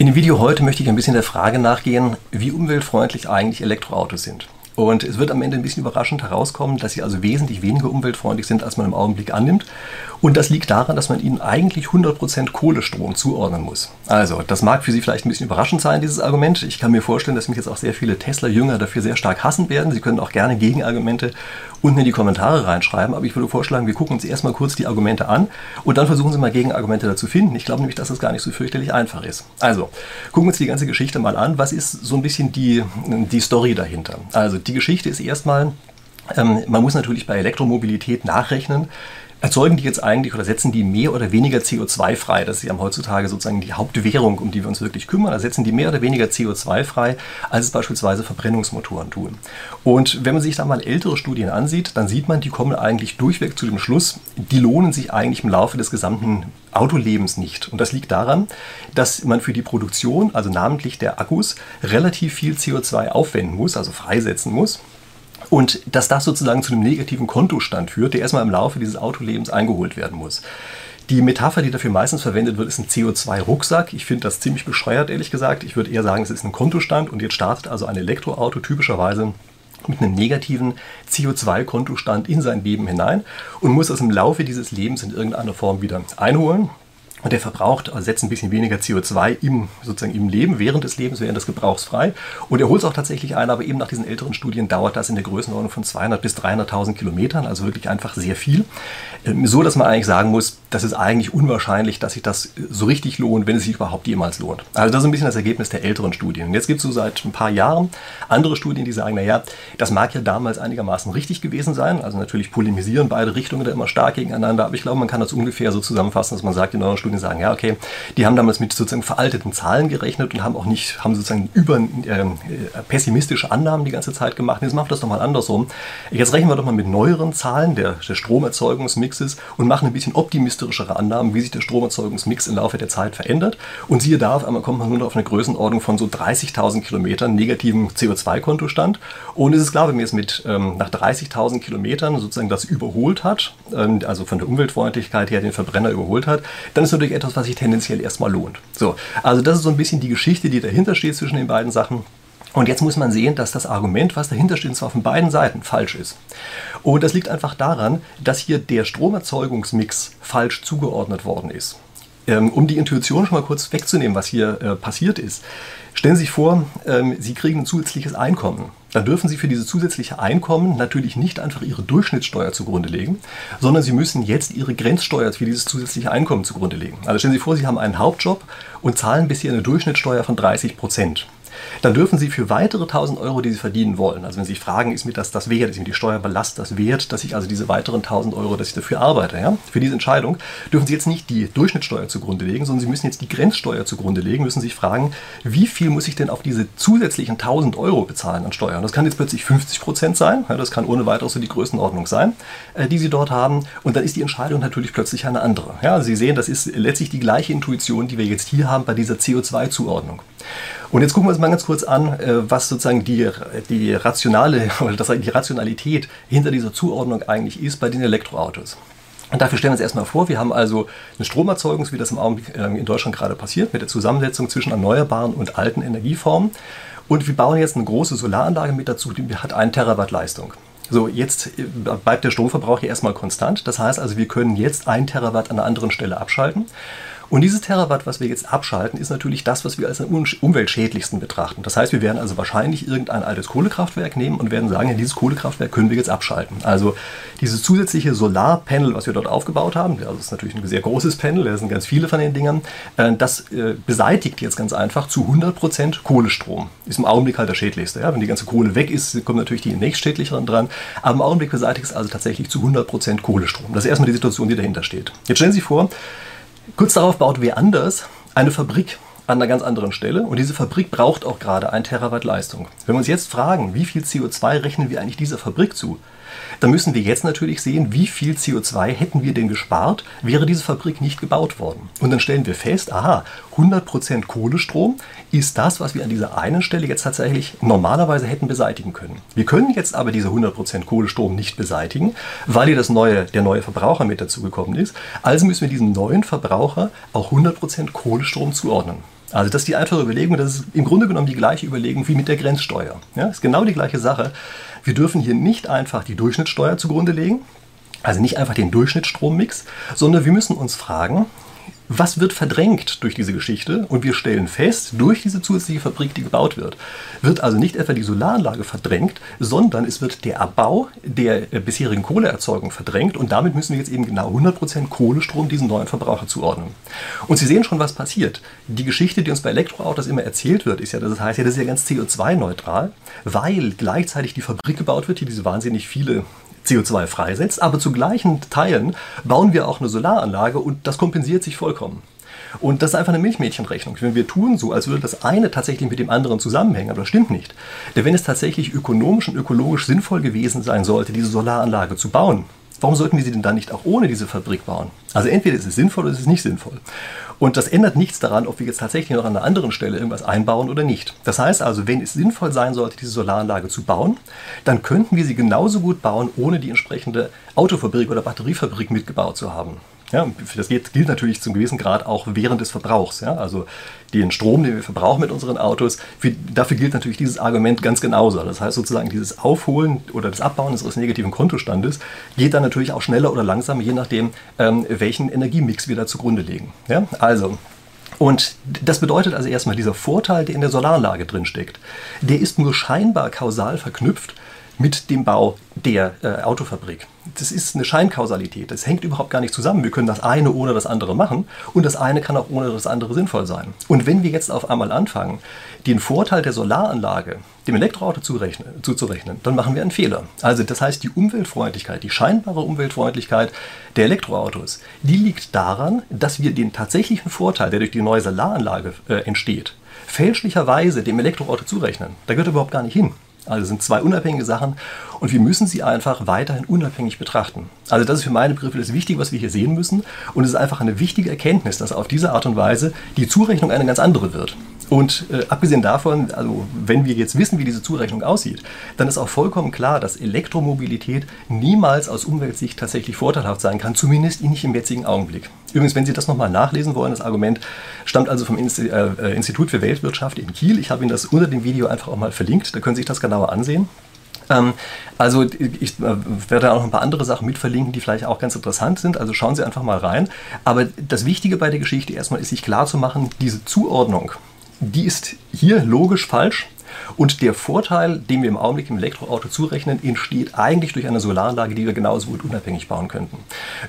In dem Video heute möchte ich ein bisschen der Frage nachgehen, wie umweltfreundlich eigentlich Elektroautos sind. Und es wird am Ende ein bisschen überraschend herauskommen, dass sie also wesentlich weniger umweltfreundlich sind, als man im Augenblick annimmt. Und das liegt daran, dass man ihnen eigentlich 100% Kohlestrom zuordnen muss. Also, das mag für Sie vielleicht ein bisschen überraschend sein, dieses Argument. Ich kann mir vorstellen, dass mich jetzt auch sehr viele Tesla-Jünger dafür sehr stark hassen werden. Sie können auch gerne Gegenargumente unten in die Kommentare reinschreiben. Aber ich würde vorschlagen, wir gucken uns erstmal kurz die Argumente an und dann versuchen Sie mal Gegenargumente dazu finden. Ich glaube nämlich, dass das gar nicht so fürchterlich einfach ist. Also, gucken wir uns die ganze Geschichte mal an. Was ist so ein bisschen die, die Story dahinter? Also, die Geschichte ist erstmal, ähm, man muss natürlich bei Elektromobilität nachrechnen, erzeugen die jetzt eigentlich oder setzen die mehr oder weniger CO2 frei? Das ist ja heutzutage sozusagen die Hauptwährung, um die wir uns wirklich kümmern. Da setzen die mehr oder weniger CO2 frei, als es beispielsweise Verbrennungsmotoren tun. Und wenn man sich da mal ältere Studien ansieht, dann sieht man, die kommen eigentlich durchweg zu dem Schluss, die lohnen sich eigentlich im Laufe des gesamten Autolebens nicht. Und das liegt daran, dass man für die Produktion, also namentlich der Akkus, relativ viel CO2 aufwenden muss, also freisetzen muss. Und dass das sozusagen zu einem negativen Kontostand führt, der erstmal im Laufe dieses Autolebens eingeholt werden muss. Die Metapher, die dafür meistens verwendet wird, ist ein CO2-Rucksack. Ich finde das ziemlich bescheuert, ehrlich gesagt. Ich würde eher sagen, es ist ein Kontostand und jetzt startet also ein Elektroauto typischerweise mit einem negativen CO2-Kontostand in sein Leben hinein und muss das im Laufe dieses Lebens in irgendeiner Form wieder einholen. Und der verbraucht, also setzt ein bisschen weniger CO2 im, sozusagen im Leben, während des Lebens, während des Gebrauchs frei. Und er holt es auch tatsächlich ein, aber eben nach diesen älteren Studien dauert das in der Größenordnung von 200 bis 300.000 Kilometern, also wirklich einfach sehr viel. Ähm, so, dass man eigentlich sagen muss, das ist eigentlich unwahrscheinlich, dass sich das so richtig lohnt, wenn es sich überhaupt jemals lohnt. Also das ist ein bisschen das Ergebnis der älteren Studien. Und jetzt gibt es so seit ein paar Jahren andere Studien, die sagen, naja, das mag ja damals einigermaßen richtig gewesen sein. Also natürlich polemisieren beide Richtungen da immer stark gegeneinander, aber ich glaube, man kann das ungefähr so zusammenfassen, dass man sagt, die neuen Studien sagen, ja, okay, die haben damals mit sozusagen veralteten Zahlen gerechnet und haben auch nicht, haben sozusagen über äh, pessimistische Annahmen die ganze Zeit gemacht. Jetzt machen wir das doch mal andersrum. Jetzt rechnen wir doch mal mit neueren Zahlen der, der Stromerzeugungsmixes und machen ein bisschen optimistischere Annahmen, wie sich der Stromerzeugungsmix im Laufe der Zeit verändert. Und siehe da, auf einmal kommt man nur noch auf eine Größenordnung von so 30.000 Kilometern negativen CO2-Kontostand. Und es ist klar, wenn man jetzt mit ähm, nach 30.000 Kilometern sozusagen das überholt hat, ähm, also von der Umweltfreundlichkeit her den Verbrenner überholt hat, dann ist natürlich etwas, was sich tendenziell erstmal lohnt. So, also das ist so ein bisschen die Geschichte, die dahinter steht zwischen den beiden Sachen. Und jetzt muss man sehen, dass das Argument, was dahinter steht, zwar von beiden Seiten falsch ist. Und das liegt einfach daran, dass hier der Stromerzeugungsmix falsch zugeordnet worden ist. Ähm, um die Intuition schon mal kurz wegzunehmen, was hier äh, passiert ist. Stellen Sie sich vor, ähm, Sie kriegen ein zusätzliches Einkommen. Dann dürfen Sie für dieses zusätzliche Einkommen natürlich nicht einfach Ihre Durchschnittssteuer zugrunde legen, sondern Sie müssen jetzt Ihre Grenzsteuer für dieses zusätzliche Einkommen zugrunde legen. Also stellen Sie vor, Sie haben einen Hauptjob und zahlen bisher eine Durchschnittssteuer von 30 Prozent dann dürfen Sie für weitere 1000 Euro, die Sie verdienen wollen, also wenn Sie fragen, ist mir das das wert, ist mir die Steuerbelast das wert, dass ich also diese weiteren 1000 Euro, dass ich dafür arbeite, ja, für diese Entscheidung, dürfen Sie jetzt nicht die Durchschnittssteuer zugrunde legen, sondern Sie müssen jetzt die Grenzsteuer zugrunde legen, müssen sich fragen, wie viel muss ich denn auf diese zusätzlichen 1000 Euro bezahlen an Steuern? Das kann jetzt plötzlich 50 Prozent sein, ja, das kann ohne weiteres so die Größenordnung sein, äh, die Sie dort haben. Und dann ist die Entscheidung natürlich plötzlich eine andere. Ja, Sie sehen, das ist letztlich die gleiche Intuition, die wir jetzt hier haben bei dieser CO2-Zuordnung. Und jetzt gucken wir uns mal ganz kurz an, äh, was sozusagen die, die rationale oder das, die Rationalität hinter dieser Zuordnung eigentlich ist bei den Elektroautos. Und dafür stellen wir uns erstmal vor, wir haben also eine Stromerzeugung, wie das im Augenblick ähm, in Deutschland gerade passiert, mit der Zusammensetzung zwischen erneuerbaren und alten Energieformen. Und wir bauen jetzt eine große Solaranlage mit dazu, die hat 1 Terawatt Leistung. So, jetzt äh, bleibt der Stromverbrauch hier erstmal konstant. Das heißt also, wir können jetzt 1 Terawatt an einer anderen Stelle abschalten. Und dieses Terawatt, was wir jetzt abschalten, ist natürlich das, was wir als am umweltschädlichsten betrachten. Das heißt, wir werden also wahrscheinlich irgendein altes Kohlekraftwerk nehmen und werden sagen, ja, dieses Kohlekraftwerk können wir jetzt abschalten. Also dieses zusätzliche Solarpanel, was wir dort aufgebaut haben, das ist natürlich ein sehr großes Panel, da sind ganz viele von den Dingern, äh, das äh, beseitigt jetzt ganz einfach zu 100% Kohlestrom. Ist im Augenblick halt der schädlichste. Ja? Wenn die ganze Kohle weg ist, kommen natürlich die nächstschädlicheren dran. Aber im Augenblick beseitigt es also tatsächlich zu 100% Kohlestrom. Das ist erstmal die Situation, die dahinter steht. Jetzt stellen Sie sich vor, Kurz darauf baut wer anders eine Fabrik an einer ganz anderen Stelle und diese Fabrik braucht auch gerade ein Terawatt Leistung. Wenn wir uns jetzt fragen, wie viel CO2 rechnen wir eigentlich dieser Fabrik zu, dann müssen wir jetzt natürlich sehen, wie viel CO2 hätten wir denn gespart, wäre diese Fabrik nicht gebaut worden. Und dann stellen wir fest, aha, 100% Kohlestrom ist das, was wir an dieser einen Stelle jetzt tatsächlich normalerweise hätten beseitigen können. Wir können jetzt aber diese 100% Kohlestrom nicht beseitigen, weil hier das neue, der neue Verbraucher mit dazugekommen ist. Also müssen wir diesem neuen Verbraucher auch 100% Kohlestrom zuordnen. Also das ist die einfache Überlegung, das ist im Grunde genommen die gleiche Überlegung wie mit der Grenzsteuer. Ja, ist genau die gleiche Sache. Wir dürfen hier nicht einfach die Durchschnittssteuer zugrunde legen, also nicht einfach den Durchschnittsstrommix, sondern wir müssen uns fragen, was wird verdrängt durch diese Geschichte? Und wir stellen fest, durch diese zusätzliche Fabrik, die gebaut wird, wird also nicht etwa die Solaranlage verdrängt, sondern es wird der Abbau der äh, bisherigen Kohleerzeugung verdrängt und damit müssen wir jetzt eben genau 100% Kohlestrom diesen neuen Verbraucher zuordnen. Und Sie sehen schon, was passiert. Die Geschichte, die uns bei Elektroautos immer erzählt wird, ist ja, das heißt ja, das ist ja ganz CO2-neutral, weil gleichzeitig die Fabrik gebaut wird, die diese wahnsinnig viele CO2 freisetzt, aber zu gleichen Teilen bauen wir auch eine Solaranlage und das kompensiert sich vollkommen. Und das ist einfach eine Milchmädchenrechnung. Wenn wir tun so, als würde das eine tatsächlich mit dem anderen zusammenhängen, aber das stimmt nicht. Denn wenn es tatsächlich ökonomisch und ökologisch sinnvoll gewesen sein sollte, diese Solaranlage zu bauen, warum sollten wir sie denn dann nicht auch ohne diese Fabrik bauen? Also entweder ist es sinnvoll oder ist es nicht sinnvoll. Und das ändert nichts daran, ob wir jetzt tatsächlich noch an einer anderen Stelle irgendwas einbauen oder nicht. Das heißt also, wenn es sinnvoll sein sollte, diese Solaranlage zu bauen, dann könnten wir sie genauso gut bauen, ohne die entsprechende Autofabrik oder Batteriefabrik mitgebaut zu haben. Ja, das gilt natürlich zum gewissen Grad auch während des Verbrauchs. Ja? Also den Strom, den wir verbrauchen mit unseren Autos, für, dafür gilt natürlich dieses Argument ganz genauso. Das heißt sozusagen, dieses Aufholen oder das Abbauen des negativen Kontostandes geht dann natürlich auch schneller oder langsamer, je nachdem, ähm, welchen Energiemix wir da zugrunde legen. Ja? Also, und das bedeutet also erstmal, dieser Vorteil, der in der Solaranlage drin steckt, der ist nur scheinbar kausal verknüpft mit dem Bau der äh, Autofabrik. Das ist eine Scheinkausalität. Das hängt überhaupt gar nicht zusammen. Wir können das eine ohne das andere machen und das eine kann auch ohne das andere sinnvoll sein. Und wenn wir jetzt auf einmal anfangen, den Vorteil der Solaranlage dem Elektroauto zurechnen, zuzurechnen, dann machen wir einen Fehler. Also das heißt, die Umweltfreundlichkeit, die scheinbare Umweltfreundlichkeit der Elektroautos, die liegt daran, dass wir den tatsächlichen Vorteil, der durch die neue Solaranlage äh, entsteht, fälschlicherweise dem Elektroauto zurechnen. Da gehört er überhaupt gar nicht hin. Also sind zwei unabhängige Sachen und wir müssen sie einfach weiterhin unabhängig betrachten. Also das ist für meine Begriffe das Wichtige, was wir hier sehen müssen. Und es ist einfach eine wichtige Erkenntnis, dass auf diese Art und Weise die Zurechnung eine ganz andere wird. Und äh, abgesehen davon, also wenn wir jetzt wissen, wie diese Zurechnung aussieht, dann ist auch vollkommen klar, dass Elektromobilität niemals aus Umweltsicht tatsächlich vorteilhaft sein kann, zumindest nicht im jetzigen Augenblick. Übrigens, wenn Sie das nochmal nachlesen wollen, das Argument stammt also vom äh, äh, Institut für Weltwirtschaft in Kiel. Ich habe Ihnen das unter dem Video einfach auch mal verlinkt, da können Sie sich das genauer ansehen. Ähm, also ich äh, werde auch noch ein paar andere Sachen mit verlinken, die vielleicht auch ganz interessant sind. Also schauen Sie einfach mal rein. Aber das Wichtige bei der Geschichte erstmal ist sich klar zu machen, diese Zuordnung die ist hier logisch falsch. Und der Vorteil, den wir im Augenblick im Elektroauto zurechnen, entsteht eigentlich durch eine Solaranlage, die wir genauso gut unabhängig bauen könnten.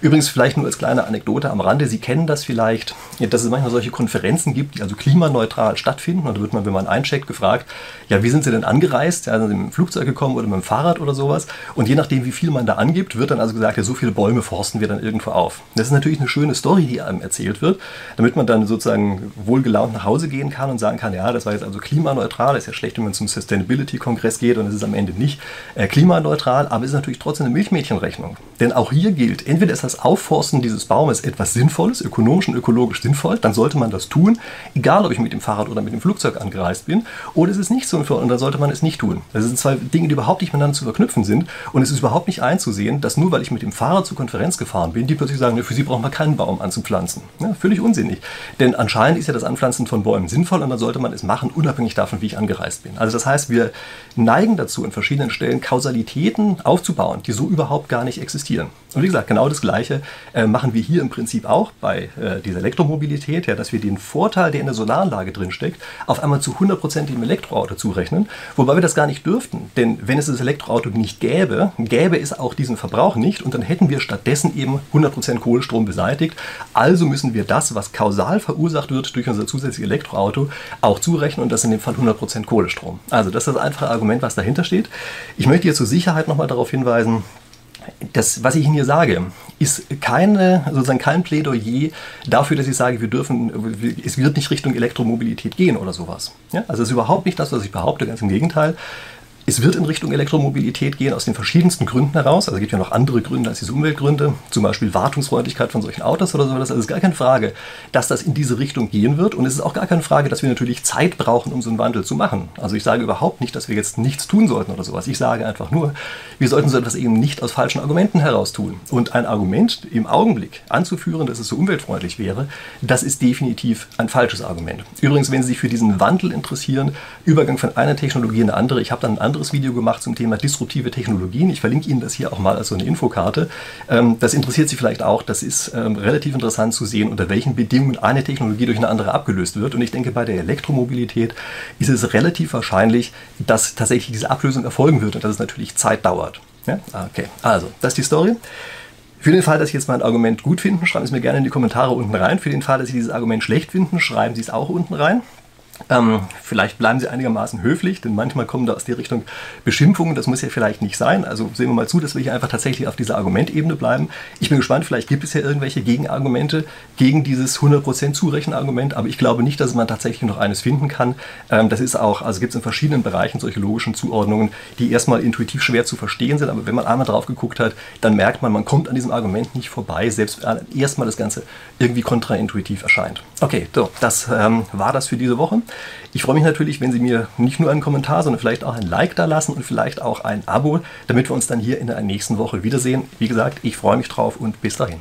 Übrigens vielleicht nur als kleine Anekdote am Rande, Sie kennen das vielleicht, dass es manchmal solche Konferenzen gibt, die also klimaneutral stattfinden. Und da wird man, wenn man eincheckt, gefragt, ja, wie sind Sie denn angereist? Ja, sind Sie mit dem Flugzeug gekommen oder mit dem Fahrrad oder sowas? Und je nachdem, wie viel man da angibt, wird dann also gesagt, ja, so viele Bäume forsten wir dann irgendwo auf. Das ist natürlich eine schöne Story, die einem erzählt wird, damit man dann sozusagen wohlgelaunt nach Hause gehen kann und sagen kann, ja, das war jetzt also klimaneutral, ist ja schlecht, wenn man zum Sustainability-Kongress geht und es ist am Ende nicht äh, klimaneutral, aber es ist natürlich trotzdem eine Milchmädchenrechnung. Denn auch hier gilt, entweder ist das Aufforsten dieses Baumes etwas Sinnvolles, ökonomisch und ökologisch sinnvoll, dann sollte man das tun, egal ob ich mit dem Fahrrad oder mit dem Flugzeug angereist bin, oder es ist nicht sinnvoll und dann sollte man es nicht tun. Das sind zwei Dinge, die überhaupt nicht miteinander zu verknüpfen sind und es ist überhaupt nicht einzusehen, dass nur weil ich mit dem Fahrrad zur Konferenz gefahren bin, die plötzlich sagen, für sie brauchen wir keinen Baum anzupflanzen. Ja, völlig unsinnig. Denn anscheinend ist ja das Anpflanzen von Bäumen sinnvoll und dann sollte man es machen, unabhängig davon, wie ich angereist bin. Also das heißt, wir neigen dazu, an verschiedenen Stellen Kausalitäten aufzubauen, die so überhaupt gar nicht existieren. Und wie gesagt, genau das Gleiche äh, machen wir hier im Prinzip auch bei äh, dieser Elektromobilität, ja, dass wir den Vorteil, der in der Solaranlage drinsteckt, auf einmal zu 100% dem Elektroauto zurechnen, wobei wir das gar nicht dürften. Denn wenn es das Elektroauto nicht gäbe, gäbe es auch diesen Verbrauch nicht und dann hätten wir stattdessen eben 100% Kohlestrom beseitigt. Also müssen wir das, was kausal verursacht wird durch unser zusätzliches Elektroauto, auch zurechnen und das in dem Fall 100% Kohlestrom. Also das ist das einfache Argument, was dahinter steht. Ich möchte hier zur Sicherheit nochmal darauf hinweisen, das, was ich Ihnen hier sage, ist keine, sozusagen kein Plädoyer dafür, dass ich sage, wir dürfen, es wird nicht Richtung Elektromobilität gehen oder sowas. Ja? Also das ist überhaupt nicht das, was ich behaupte, ganz im Gegenteil Es wird in Richtung Elektromobilität gehen, aus den verschiedensten Gründen heraus. Also es gibt ja noch andere Gründe als diese Umweltgründe, zum Beispiel Wartungsfreundlichkeit von solchen Autos oder sowas. Also es ist gar keine Frage, dass das in diese Richtung gehen wird. Und es ist auch gar keine Frage, dass wir natürlich Zeit brauchen, um so einen Wandel zu machen. Also ich sage überhaupt nicht, dass wir jetzt nichts tun sollten oder sowas. Ich sage einfach nur, wir sollten so etwas eben nicht aus falschen Argumenten heraus tun. Und ein Argument im Augenblick anzuführen, dass es so umweltfreundlich wäre, das ist definitiv ein falsches Argument. Übrigens, wenn Sie sich für diesen Wandel interessieren, Übergang von einer Technologie in eine andere, ich habe dann ein anderes Video gemacht zum Thema disruptive Technologien. Ich verlinke Ihnen das hier auch mal als so eine Infokarte. Ähm, das interessiert Sie vielleicht auch. Das ist ähm, relativ interessant zu sehen, unter welchen Bedingungen eine Technologie durch eine andere abgelöst wird. Und ich denke, bei der Elektromobilität ist es relativ wahrscheinlich, dass tatsächlich diese Ablösung erfolgen wird und dass es natürlich Zeit dauert. Ja? Okay, also, das ist die Story. Für den Fall, dass Sie jetzt mein Argument gut finden, schreiben Sie es mir gerne in die Kommentare unten rein. Für den Fall, dass Sie dieses Argument schlecht finden, schreiben Sie es auch unten rein. Ähm, vielleicht bleiben Sie einigermaßen höflich, denn manchmal kommen da aus der Richtung Beschimpfungen. Das muss ja vielleicht nicht sein. Also sehen wir mal zu, dass wir hier einfach tatsächlich auf dieser Argumentebene bleiben. Ich bin gespannt, vielleicht gibt es ja irgendwelche Gegenargumente gegen dieses 100% Zurechenargument, aber ich glaube nicht, dass man tatsächlich noch eines finden kann. Ähm, das ist auch, also gibt es in verschiedenen Bereichen solche logischen Zuordnungen, die erstmal intuitiv schwer zu verstehen sind, aber wenn man einmal drauf geguckt hat, dann merkt man, man kommt an diesem Argument nicht vorbei, selbst wenn erstmal das Ganze irgendwie kontraintuitiv erscheint. Okay, so, das ähm, war das für diese Woche. Ich freue mich natürlich, wenn Sie mir nicht nur einen Kommentar, sondern vielleicht auch ein Like da lassen und vielleicht auch ein Abo, damit wir uns dann hier in der nächsten Woche wiedersehen. Wie gesagt, ich freue mich drauf und bis dahin.